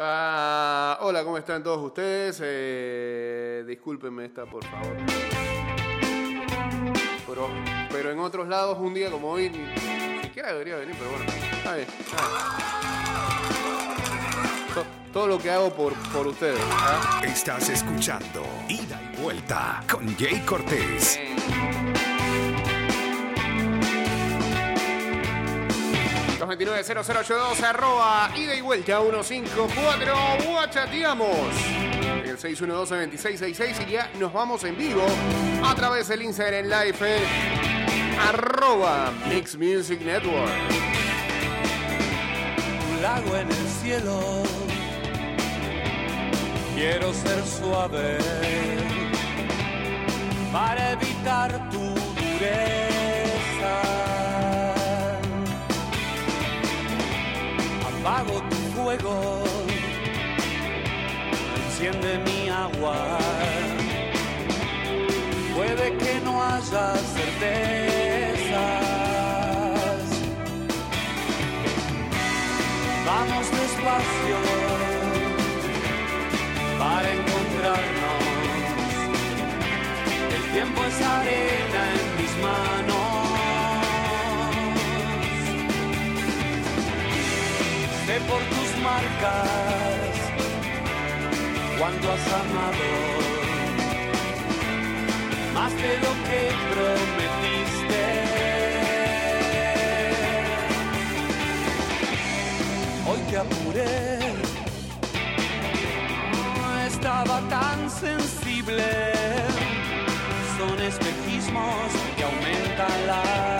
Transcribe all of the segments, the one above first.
Ah, hola, ¿cómo están todos ustedes? Eh, discúlpenme esta, por favor. Pero, pero en otros lados, un día como hoy, ni siquiera debería venir, pero bueno. Está bien. Todo lo que hago por, por ustedes. ¿ah? Estás escuchando Ida y Vuelta con Jay Cortés. 229-0082 arroba ida y vuelta 154 guachateamos el 612-2666 y ya nos vamos en vivo a través del Instagram Live arroba Mix Music Network un lago en el cielo. Quiero ser suave para evitar tu dureza. Apago tu fuego, enciende mi agua. Puede que no haya certezas. Vamos despacio para encontrarnos. El tiempo es arena por tus marcas cuando has amado más de lo que prometiste. Hoy te apuré, no estaba tan sensible. Son espejismos que aumentan la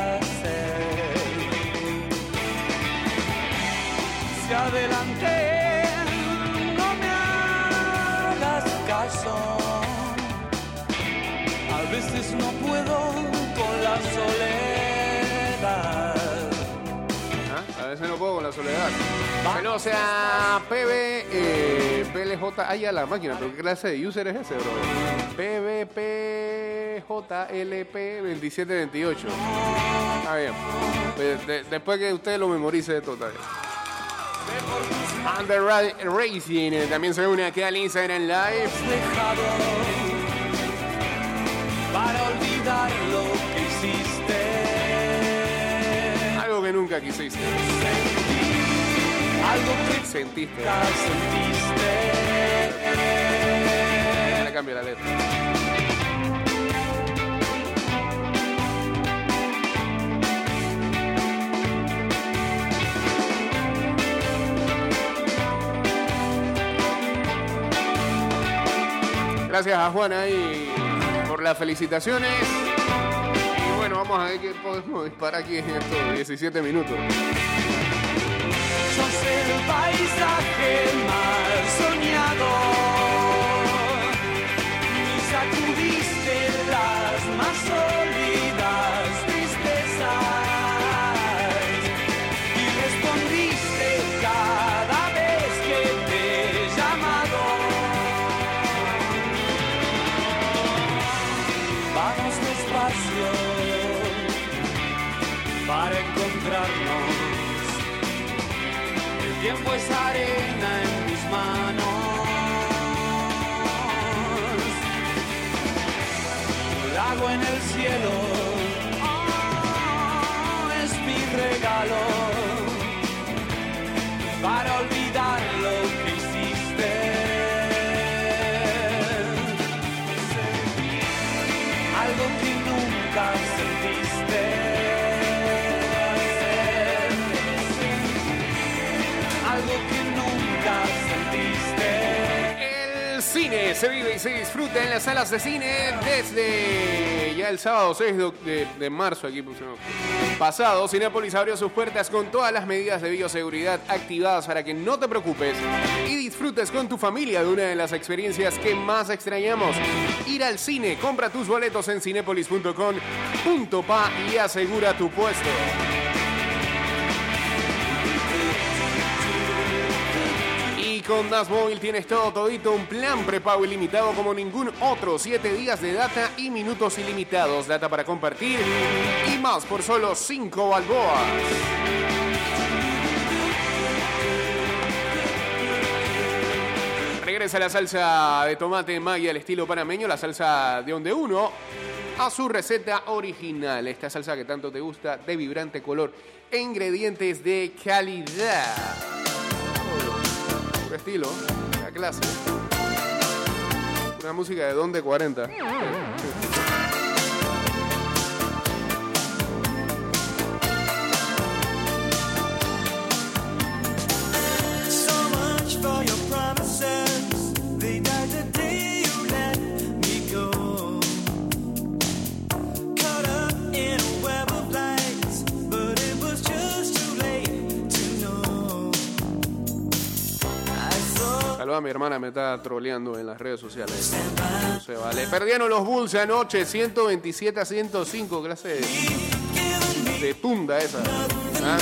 Si adelanté, no me hagas caso. A veces no puedo con la soledad. ¿Ah? A veces no puedo con la soledad. Que no sea PB, eh, PLJ, ay a la máquina, pero ¿qué clase de user es ese, bro? PBPJLP2728. Está bien. De- de- después que usted lo memorice está bien. Under Ra- Racing eh, también se une aquí al Instagram Live. para olvidar lo que hiciste. Algo que nunca quisiste. Algo que Sentiste. nunca sentiste. Le cambia la letra. Gracias a Juana ahí por las felicitaciones. Y bueno, vamos a ver qué podemos disparar aquí en estos 17 minutos. Sos el paisaje más. Y sacudiste las más cielo se vive y se disfruta en las salas de cine desde ya el sábado 6 de, marzo aquí pusimos. Pasado, Cinepolis abrió sus puertas con todas las medidas de bioseguridad activadas para que no te preocupes y disfrutes con tu familia de una de las experiencias que más extrañamos. Ir al cine, compra tus boletos en cinepolis.com.pa y asegura tu puesto. Con Das Móvil tienes todo todito, un plan prepago ilimitado como ningún otro, 7 días de data y minutos ilimitados, data para compartir y más por solo 5 balboas. Regresa la salsa de tomate Maggi al estilo panameño, la salsa de onde uno, a su receta original. Esta salsa que tanto te gusta, de vibrante color e ingredientes de calidad. Estilo, la clase. Una música de Don de 40. Mi hermana, me está troleando en las redes sociales. No se vale. Perdieron los Bulls anoche, 127 a 105, clase de, de tunda esa. ¿Ah?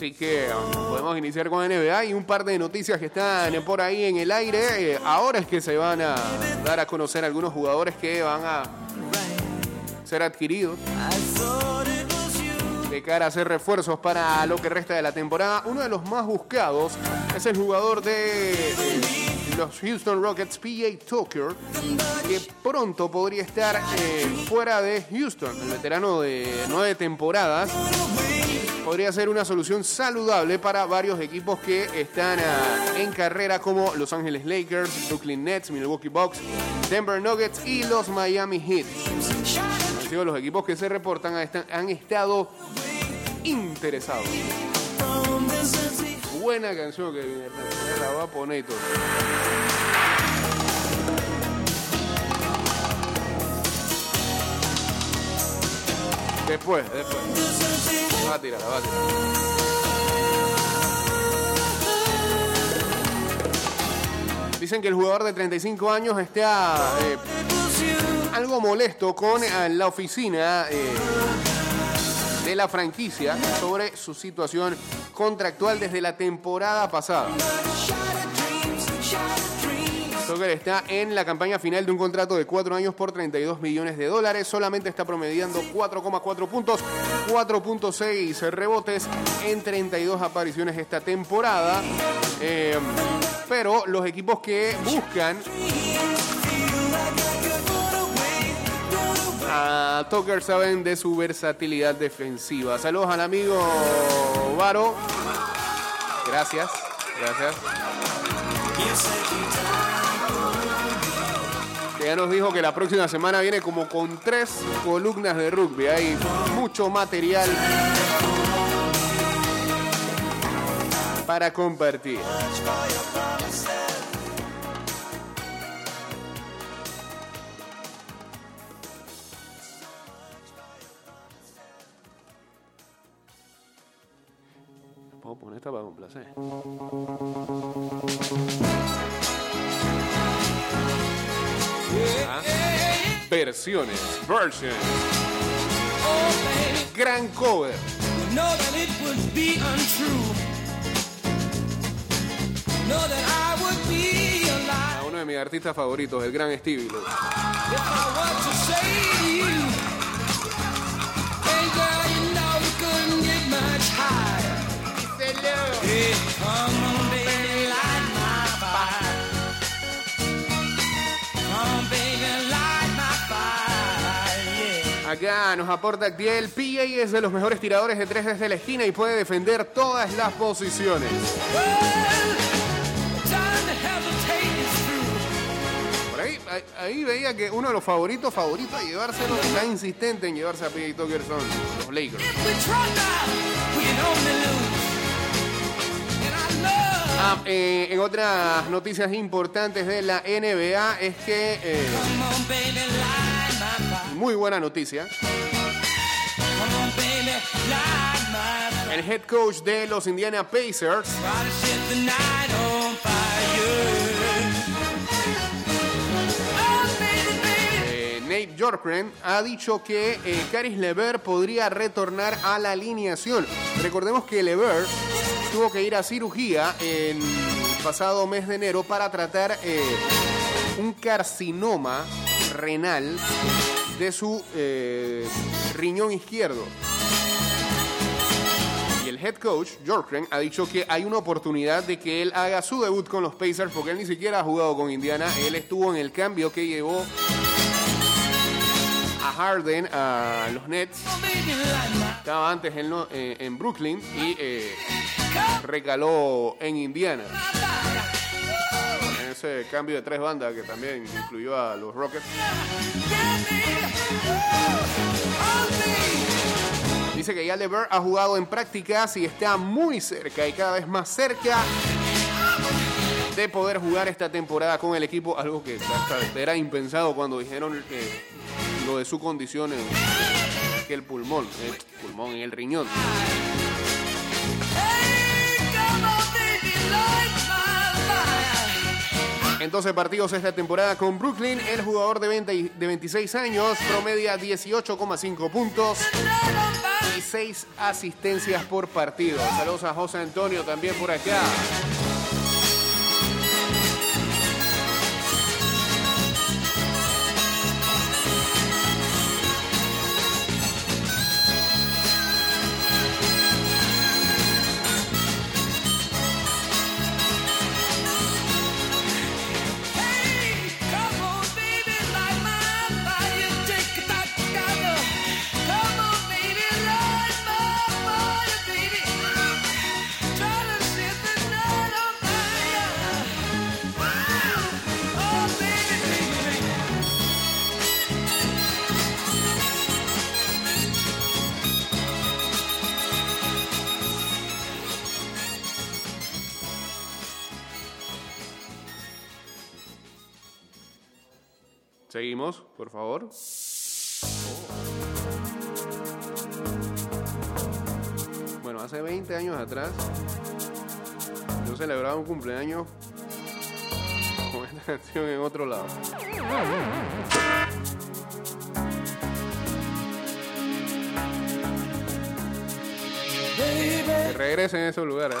Así que um, podemos iniciar con NBA y un par de noticias que están por ahí en el aire. Eh, ahora es que se van a dar a conocer algunos jugadores que van a ser adquiridos de cara a hacer refuerzos para lo que resta de la temporada. Uno de los más buscados es el jugador de los Houston Rockets, PJ Tucker, que pronto podría estar eh, fuera de Houston. El veterano de nueve temporadas podría ser una solución saludable para varios equipos que están ah, en carrera como Los Angeles Lakers, Brooklyn Nets, Milwaukee Bucks, Denver Nuggets y los Miami Heat. Han sido los equipos que se reportan han estado interesados. Buena canción que viene. La voy a poner todo. Después, después. Va a tirar, va a tirar. Dicen que el jugador de 35 años está eh, algo molesto con eh, la oficina eh, de la franquicia sobre su situación contractual desde la temporada pasada. Tucker está en la campaña final de un contrato de 4 años por 32 millones de dólares. Solamente está promediando 4,4 puntos, 4.6 rebotes en 32 apariciones esta temporada. Eh, pero los equipos que buscan a Tucker saben de su versatilidad defensiva. Saludos al amigo Varo. Gracias, gracias. Que ya nos dijo que la próxima semana viene como con tres columnas de rugby. Hay mucho material para compartir. Puedo poner esta para complacer. Ah, Versiones, versions. Gran cover. Know that it would be untrue. Know that I would be a lie A uno de mis artistas favoritos, el gran Stevie. Acá nos aporta Actiel. PA es de los mejores tiradores de tres desde la esquina y puede defender todas las posiciones. Por ahí, ahí, veía que uno de los favoritos, favoritos de llevárselo, está insistente en llevarse a PA Tucker son los Lakers. Ah, eh, en otras noticias importantes de la NBA es que, eh, muy buena noticia, el head coach de los Indiana Pacers, Nate Bjorkgren ha dicho que eh, Caris Lever podría retornar a la alineación. Recordemos que Lever tuvo que ir a cirugía en el pasado mes de enero para tratar eh, un carcinoma renal de su eh, riñón izquierdo. Y el head coach, Bjorkgren, ha dicho que hay una oportunidad de que él haga su debut con los Pacers porque él ni siquiera ha jugado con Indiana. Él estuvo en el cambio que llevó Harden a los Nets. Estaba antes eh, en Brooklyn y eh, recaló en Indiana. En ese cambio de tres bandas que también incluyó a los Rockets. Dice que ya LeVert ha jugado en prácticas y está muy cerca y cada vez más cerca de poder jugar esta temporada con el equipo, algo que hasta era impensado cuando dijeron eh, de su condición en el pulmón, el pulmón en el riñón. En 12 partidos esta temporada con Brooklyn, el jugador de, 20 y- de 26 años promedia 18,5 puntos y 6 asistencias por partido. Saludos a José Antonio también por acá. Por favor. Bueno, hace 20 años atrás, yo celebraba un cumpleaños con esta canción en otro lado. Que regresen a esos lugares. ¿eh?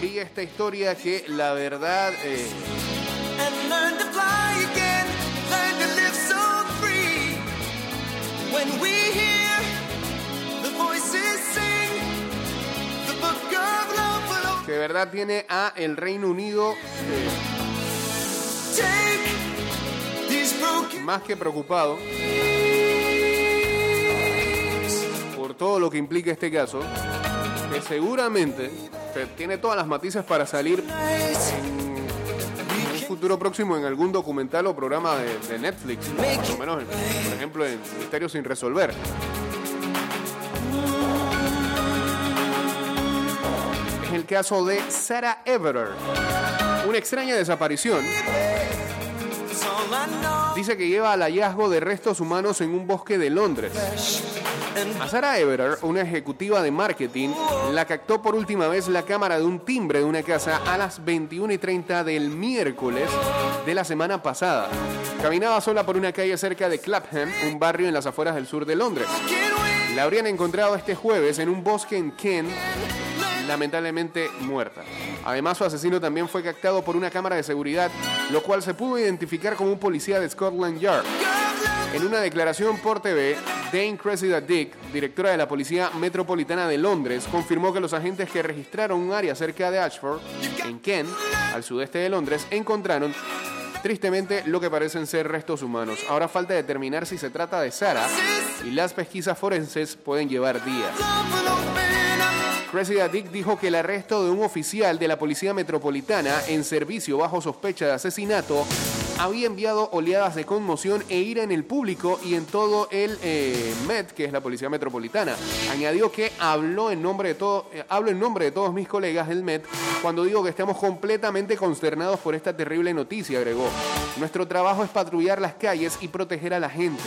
vi esta historia que la verdad eh, que de verdad tiene a el Reino Unido broken más que preocupado por todo lo que implica este caso, que seguramente tiene todas las matices para salir en un futuro próximo en algún documental o programa de, Netflix, por lo menos, en- por ejemplo, en Misterios sin resolver. Es el caso de Sarah Everard, una extraña desaparición. Dice que lleva al hallazgo de restos humanos en un bosque de Londres. A Sarah Everard, una ejecutiva de marketing, la captó por última vez la cámara de un timbre de una casa a las 21 y 30 del miércoles de la semana pasada. Caminaba sola por una calle cerca de Clapham, un barrio en las afueras del sur de Londres. La habrían encontrado este jueves en un bosque en Kent, lamentablemente muerta. Además, su asesino también fue captado por una cámara de seguridad, lo cual se pudo identificar como un policía de Scotland Yard. En una declaración por TV, Dane Cressida Dick, directora de la Policía Metropolitana de Londres, confirmó que los agentes que registraron un área cerca de Ashford, en Kent, al sudeste de Londres, encontraron tristemente lo que parecen ser restos humanos. Ahora falta determinar si se trata de Sara y las pesquisas forenses pueden llevar días. Cressida Dick dijo que el arresto de un oficial de la Policía Metropolitana en servicio bajo sospecha de asesinato había enviado oleadas de conmoción e ira en el público y en todo el eh, Met, que es la Policía Metropolitana. Añadió que habló en nombre de eh, hablo en nombre de todos mis colegas del Met cuando digo que estamos completamente consternados por esta terrible noticia, agregó. Nuestro trabajo es patrullar las calles y proteger a la gente.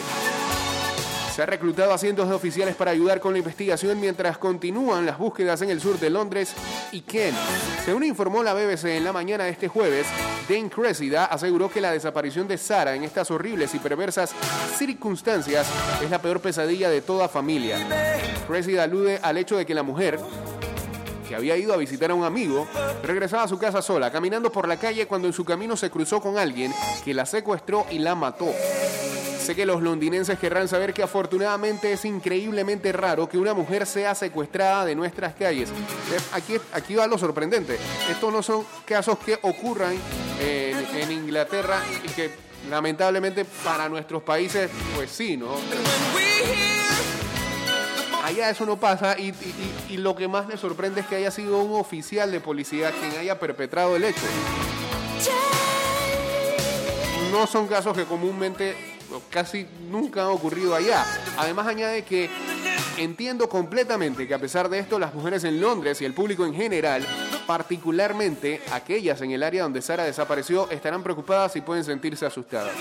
Se ha reclutado a cientos de oficiales para ayudar con la investigación mientras continúan las búsquedas en el sur de Londres y Kent. Según informó la BBC en la mañana de este jueves, Dane Cressida aseguró que la desaparición de Sara en estas horribles y perversas circunstancias es la peor pesadilla de toda familia. Cressida alude al hecho de que la mujer, que había ido a visitar a un amigo, regresaba a su casa sola, caminando por la calle cuando en su camino se cruzó con alguien que la secuestró y la mató. Sé que los londinenses querrán saber que afortunadamente es increíblemente raro que una mujer sea secuestrada de nuestras calles. Eh, Aquí, aquí va lo sorprendente. Estos no son casos que ocurran en, en Inglaterra y que lamentablemente para nuestros países, pues sí, ¿no? Allá eso no pasa y, lo que más me sorprende es que haya sido un oficial de policía quien haya perpetrado el hecho. No son casos que comúnmente casi nunca han ocurrido allá. Además añade que entiendo completamente que a pesar de esto las mujeres en Londres y el público en general, particularmente aquellas en el área donde Sara desapareció, estarán preocupadas y pueden sentirse asustadas.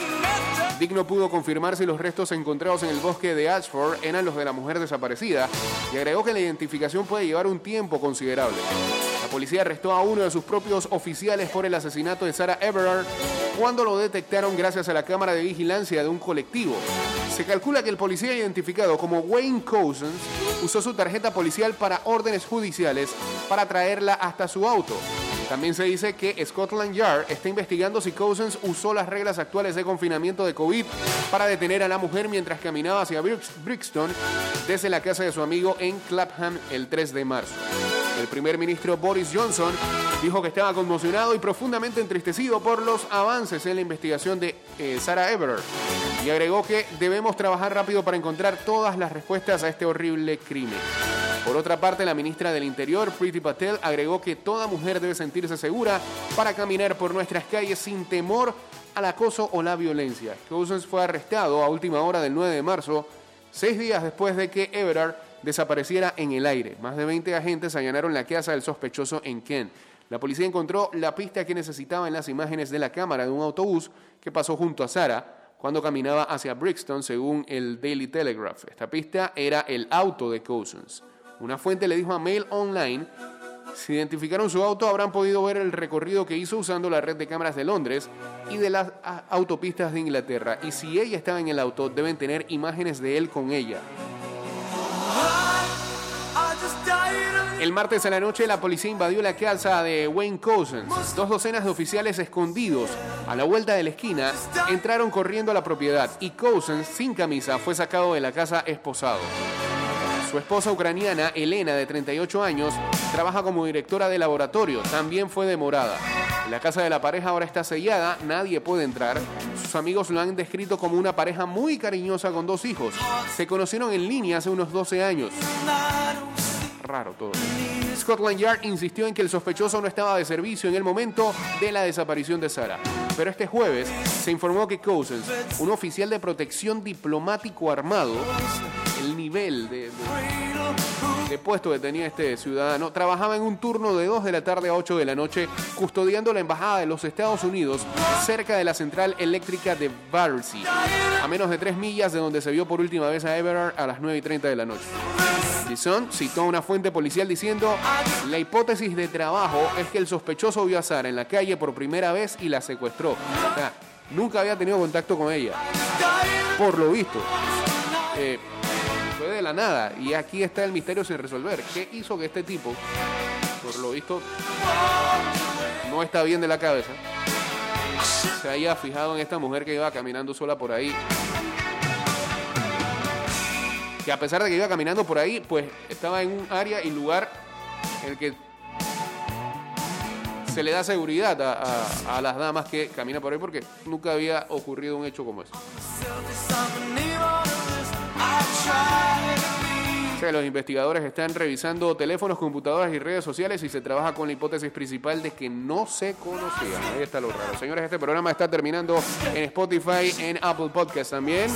Dick no pudo confirmar si los restos encontrados en el bosque de Ashford eran los de la mujer desaparecida y agregó que la identificación puede llevar un tiempo considerable. Policía arrestó a uno de sus propios oficiales por el asesinato de Sarah Everard cuando lo detectaron gracias a la cámara de vigilancia de un colectivo. Se calcula que el policía identificado como Wayne Cousins usó su tarjeta policial para órdenes judiciales para traerla hasta su auto. También se dice que Scotland Yard está investigando si Cousins usó las reglas actuales de confinamiento de COVID para detener a la mujer mientras caminaba hacia Brix- Brixton desde la casa de su amigo en Clapham el 3 de marzo. El primer ministro Boris Johnson dijo que estaba conmocionado y profundamente entristecido por los avances en la investigación de eh, Sarah Everard y agregó que debemos trabajar rápido para encontrar todas las respuestas a este horrible crimen. Por otra parte, la ministra del Interior, Priti Patel, agregó que toda mujer debe sentirse segura para caminar por nuestras calles sin temor al acoso o la violencia. Cousins fue arrestado a última hora del 9 de marzo, seis días después de que Everard desapareciera en el aire. Más de 20 agentes allanaron la casa del sospechoso en Kent. La policía encontró la pista que necesitaba en las imágenes de la cámara de un autobús que pasó junto a Sara cuando caminaba hacia Brixton, según el Daily Telegraph. Esta pista era el auto de Cousins. Una fuente le dijo a Mail Online, si identificaron su auto habrán podido ver el recorrido que hizo usando la red de cámaras de Londres y de las a, autopistas de Inglaterra. Y si ella estaba en el auto, deben tener imágenes de él con ella. El martes a la noche la policía invadió la casa de Wayne Cousins. Dos docenas de oficiales escondidos a la vuelta de la esquina entraron corriendo a la propiedad y Cousins, sin camisa, fue sacado de la casa esposado. Su esposa ucraniana, Elena, de 38 años, trabaja como directora de laboratorio. También fue demorada. La casa de la pareja ahora está sellada, nadie puede entrar. Sus amigos lo han descrito como una pareja muy cariñosa con dos hijos. Se conocieron en línea hace unos 12 años. Raro todo. Scotland Yard insistió en que el sospechoso no estaba de servicio en el momento de la desaparición de Sara. Pero este jueves se informó que Cousins, un oficial de protección diplomático armado, el nivel de, puesto que tenía este ciudadano, trabajaba en un turno de 2 de la tarde a 8 de la noche custodiando la embajada de los Estados Unidos cerca de la central eléctrica de Battersea, a menos de 3 millas de donde se vio por última vez a Everard a las 9 y 30 de la noche. Sun citó a una fuente policial diciendo, la hipótesis de trabajo es que el sospechoso vio a Sara en la calle por primera vez y la secuestró. Nunca había tenido contacto con ella. Por lo visto. Eh, fue de la nada. Y aquí está el misterio sin resolver. ¿Qué hizo que este tipo, por lo visto, no está bien de la cabeza, se haya fijado en esta mujer que iba caminando sola por ahí? Que a pesar de que iba caminando por ahí, pues estaba en un área y lugar en el que se le da seguridad a, las damas que caminan por ahí porque nunca había ocurrido un hecho como ese. los investigadores están revisando teléfonos, computadoras y redes sociales y se trabaja con la hipótesis principal de que no se conocían. Ahí está lo raro. Señores, este programa está terminando en Spotify, en Apple Podcast también.